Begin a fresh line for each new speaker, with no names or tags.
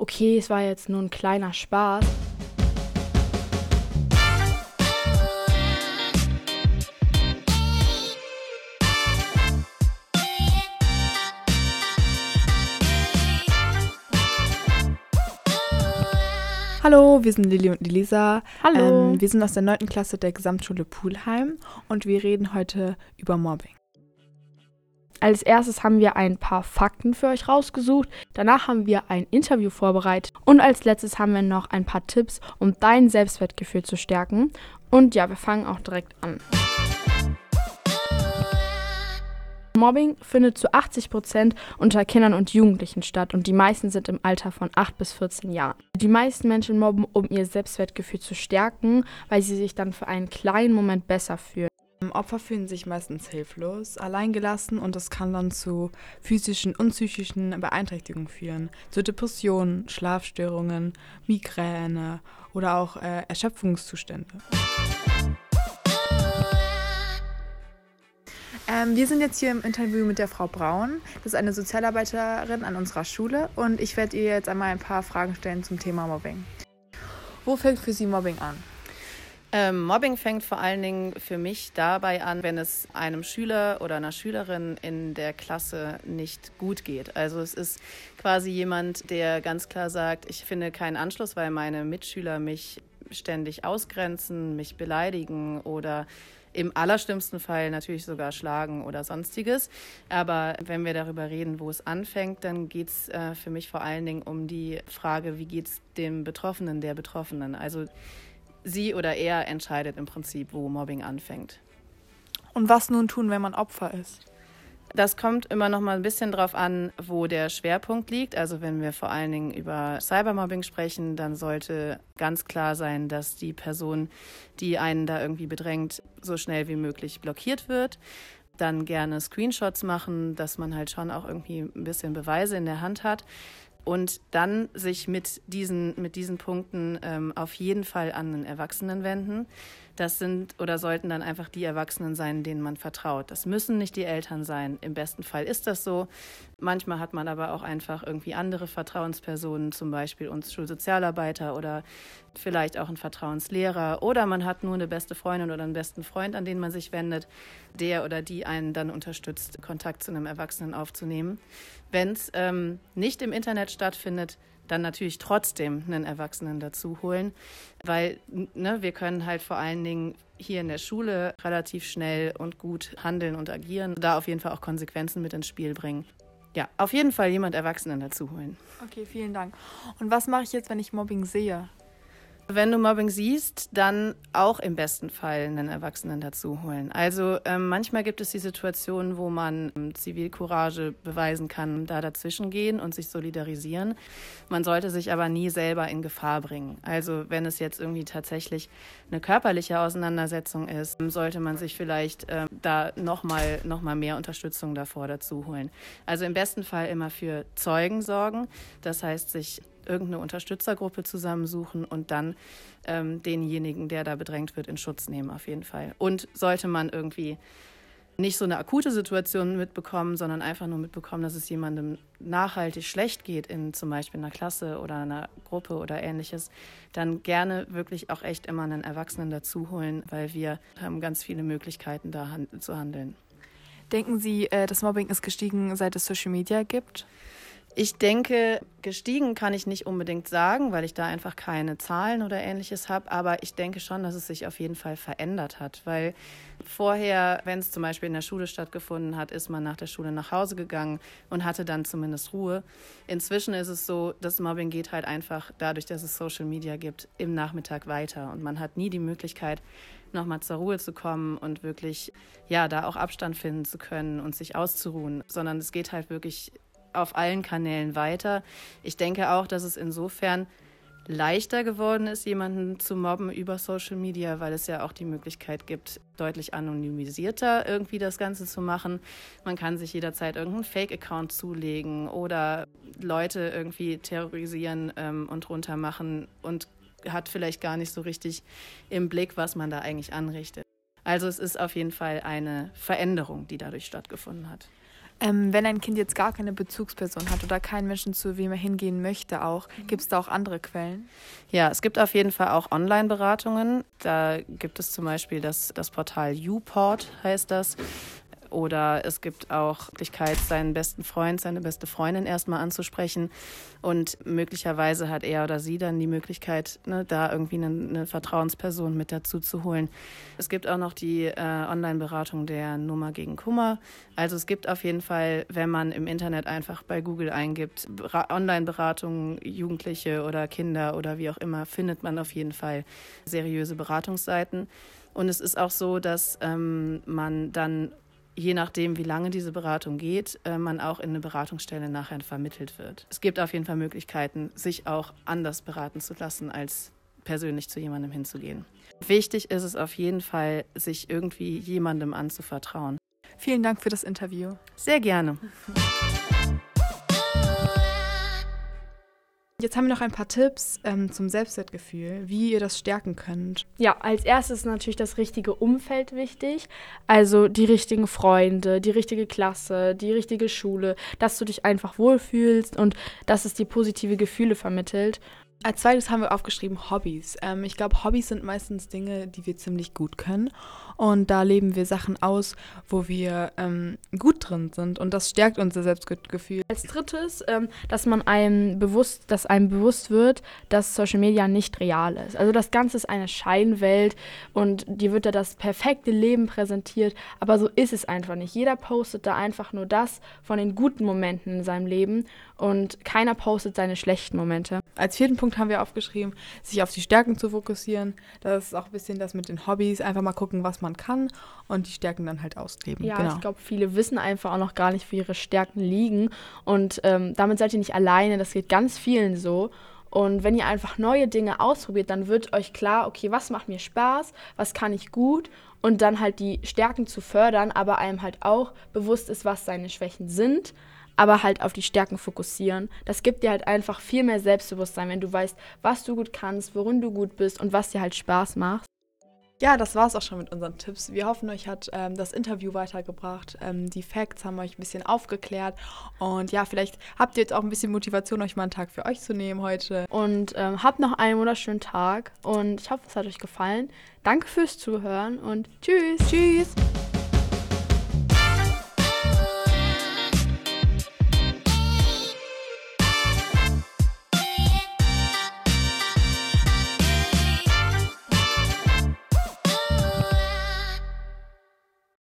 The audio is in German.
okay, es war jetzt nur ein kleiner Spaß.
Hallo, wir sind Lilly und Lisa.
Hallo.
Ähm, wir sind aus der 9. Klasse der Gesamtschule Pulheim und wir reden heute über Mobbing.
Als erstes haben wir ein paar Fakten für euch rausgesucht. Danach haben wir ein Interview vorbereitet. Und als letztes haben wir noch ein paar Tipps, um dein Selbstwertgefühl zu stärken. Und ja, wir fangen auch direkt an. Mobbing findet zu 80 Prozent unter Kindern und Jugendlichen statt und die meisten sind im Alter von 8 bis 14 Jahren. Die meisten Menschen mobben, um ihr Selbstwertgefühl zu stärken, weil sie sich dann für einen kleinen Moment besser fühlen.
Opfer fühlen sich meistens hilflos, alleingelassen und das kann dann zu physischen und psychischen Beeinträchtigungen führen, zu Depressionen, Schlafstörungen, Migräne oder auch äh, Erschöpfungszustände. Ähm, wir sind jetzt hier im Interview mit der Frau Braun. Das ist eine Sozialarbeiterin an unserer Schule und ich werde ihr jetzt einmal ein paar Fragen stellen zum Thema Mobbing. Wo fängt für Sie Mobbing an?
Ähm, Mobbing fängt vor allen Dingen für mich dabei an, wenn es einem Schüler oder einer Schülerin in der Klasse nicht gut geht. Also es ist quasi jemand, der ganz klar sagt, ich finde keinen Anschluss, weil meine Mitschüler mich ständig ausgrenzen, mich beleidigen oder im allerschlimmsten Fall natürlich sogar schlagen oder sonstiges. Aber wenn wir darüber reden, wo es anfängt, dann geht es äh, für mich vor allen Dingen um die Frage, wie geht es dem Betroffenen, der Betroffenen. Also sie oder er entscheidet im Prinzip, wo Mobbing anfängt.
Und was nun tun, wenn man Opfer ist?
Das kommt immer noch mal ein bisschen drauf an, wo der Schwerpunkt liegt. Also wenn wir vor allen Dingen über Cybermobbing sprechen, dann sollte ganz klar sein, dass die Person, die einen da irgendwie bedrängt, so schnell wie möglich blockiert wird. Dann gerne Screenshots machen, dass man halt schon auch irgendwie ein bisschen Beweise in der Hand hat und dann sich mit diesen, mit diesen Punkten ähm, auf jeden Fall an einen Erwachsenen wenden. Das sind oder sollten dann einfach die Erwachsenen sein, denen man vertraut. Das müssen nicht die Eltern sein. Im besten Fall ist das so. Manchmal hat man aber auch einfach irgendwie andere Vertrauenspersonen, zum Beispiel uns Schulsozialarbeiter oder vielleicht auch einen Vertrauenslehrer. Oder man hat nur eine beste Freundin oder einen besten Freund, an den man sich wendet, der oder die einen dann unterstützt, Kontakt zu einem Erwachsenen aufzunehmen. Wenn es ähm, nicht im Internet stattfindet, dann natürlich trotzdem einen Erwachsenen dazu holen, weil ne, wir können halt vor allen Dingen hier in der Schule relativ schnell und gut handeln und agieren, da auf jeden Fall auch Konsequenzen mit ins Spiel bringen. Ja, auf jeden Fall jemand Erwachsenen dazu holen.
Okay, vielen Dank. Und was mache ich jetzt, wenn ich Mobbing sehe?
Wenn du Mobbing siehst, dann auch im besten Fall einen Erwachsenen dazu holen. Also ähm, manchmal gibt es die Situation, wo man ähm, Zivilcourage beweisen kann, da dazwischen gehen und sich solidarisieren. Man sollte sich aber nie selber in Gefahr bringen. Also wenn es jetzt irgendwie tatsächlich eine körperliche Auseinandersetzung ist, sollte man sich vielleicht ähm, da nochmal noch mal mehr Unterstützung davor dazu holen. Also im besten Fall immer für Zeugen sorgen. Das heißt, sich irgendeine Unterstützergruppe zusammensuchen und dann ähm, denjenigen, der da bedrängt wird, in Schutz nehmen, auf jeden Fall. Und sollte man irgendwie nicht so eine akute Situation mitbekommen, sondern einfach nur mitbekommen, dass es jemandem nachhaltig schlecht geht in zum Beispiel einer Klasse oder einer Gruppe oder ähnliches, dann gerne wirklich auch echt immer einen Erwachsenen dazu holen, weil wir haben ganz viele Möglichkeiten, da zu handeln.
Denken Sie, äh, das Mobbing ist gestiegen, seit es Social Media gibt?
Ich denke, gestiegen kann ich nicht unbedingt sagen, weil ich da einfach keine Zahlen oder ähnliches habe. Aber ich denke schon, dass es sich auf jeden Fall verändert hat. Weil vorher, wenn es zum Beispiel in der Schule stattgefunden hat, ist man nach der Schule nach Hause gegangen und hatte dann zumindest Ruhe. Inzwischen ist es so, das Mobbing geht halt einfach dadurch, dass es Social Media gibt, im Nachmittag weiter. Und man hat nie die Möglichkeit, nochmal zur Ruhe zu kommen und wirklich, ja, da auch Abstand finden zu können und sich auszuruhen, sondern es geht halt wirklich auf allen Kanälen weiter. Ich denke auch, dass es insofern leichter geworden ist, jemanden zu mobben über Social Media, weil es ja auch die Möglichkeit gibt, deutlich anonymisierter irgendwie das Ganze zu machen. Man kann sich jederzeit irgendeinen Fake-Account zulegen oder Leute irgendwie terrorisieren ähm, und runtermachen und hat vielleicht gar nicht so richtig im Blick, was man da eigentlich anrichtet. Also es ist auf jeden Fall eine Veränderung, die dadurch stattgefunden hat.
Ähm, wenn ein Kind jetzt gar keine Bezugsperson hat oder keinen Menschen, zu wem er hingehen möchte, auch, mhm. gibt es da auch andere Quellen?
Ja, es gibt auf jeden Fall auch Online-Beratungen. Da gibt es zum Beispiel das, das Portal YouPort, heißt das. Oder es gibt auch Möglichkeit, seinen besten Freund, seine beste Freundin erstmal anzusprechen. Und möglicherweise hat er oder sie dann die Möglichkeit, ne, da irgendwie eine, eine, Vertrauensperson mit dazu zu holen. Es gibt auch noch die äh, Online-Beratung der Nummer gegen Kummer. Also es gibt auf jeden Fall, wenn man im Internet einfach bei Google eingibt, Online-Beratung, Jugendliche oder Kinder oder wie auch immer, findet man auf jeden Fall seriöse Beratungsseiten. Und es ist auch so, dass ähm, man dann je nachdem, wie lange diese Beratung geht, äh, man auch in eine Beratungsstelle nachher vermittelt wird. Es gibt auf jeden Fall Möglichkeiten, sich auch anders beraten zu lassen, als persönlich zu jemandem hinzugehen. Wichtig ist es auf jeden Fall, sich irgendwie jemandem anzuvertrauen.
Vielen Dank für das Interview.
Sehr gerne.
Jetzt haben wir noch ein paar Tipps ähm, zum Selbstwertgefühl, wie ihr das stärken könnt.
Ja, als erstes ist natürlich das richtige Umfeld wichtig. Also die richtigen Freunde, die richtige Klasse, die richtige Schule, dass du dich einfach wohlfühlst und dass es dir positive Gefühle vermittelt.
Als zweites haben wir aufgeschrieben Hobbys. Ähm, ich glaube, Hobbys sind meistens Dinge, die wir ziemlich gut können. Und da leben wir Sachen aus, wo wir ähm, gut drin sind. Und das stärkt unser Selbstgefühl.
Als drittes, ähm, dass man einem bewusst, dass einem bewusst wird, dass Social Media nicht real ist. Also das Ganze ist eine Scheinwelt und dir wird da das perfekte Leben präsentiert. Aber so ist es einfach nicht. Jeder postet da einfach nur das von den guten Momenten in seinem Leben und keiner postet seine schlechten Momente.
Als vierten Punkt haben wir aufgeschrieben, sich auf die Stärken zu fokussieren. Das ist auch ein bisschen das mit den Hobbys. Einfach mal gucken, was man kann und die Stärken dann halt ausleben.
Ja, genau. ich glaube, viele wissen einfach auch noch gar nicht, wo ihre Stärken liegen. Und ähm, damit seid ihr nicht alleine. Das geht ganz vielen so. Und wenn ihr einfach neue Dinge ausprobiert, dann wird euch klar, okay, was macht mir Spaß, was kann ich gut und dann halt die Stärken zu fördern, aber einem halt auch bewusst ist, was seine Schwächen sind aber halt auf die Stärken fokussieren. Das gibt dir halt einfach viel mehr Selbstbewusstsein, wenn du weißt, was du gut kannst, worin du gut bist und was dir halt Spaß macht.
Ja, das war es auch schon mit unseren Tipps. Wir hoffen, euch hat ähm, das Interview weitergebracht. Ähm, die Facts haben euch ein bisschen aufgeklärt. Und ja, vielleicht habt ihr jetzt auch ein bisschen Motivation, euch mal einen Tag für euch zu nehmen heute.
Und ähm, habt noch einen wunderschönen Tag. Und ich hoffe, es hat euch gefallen. Danke fürs Zuhören und tschüss. Tschüss.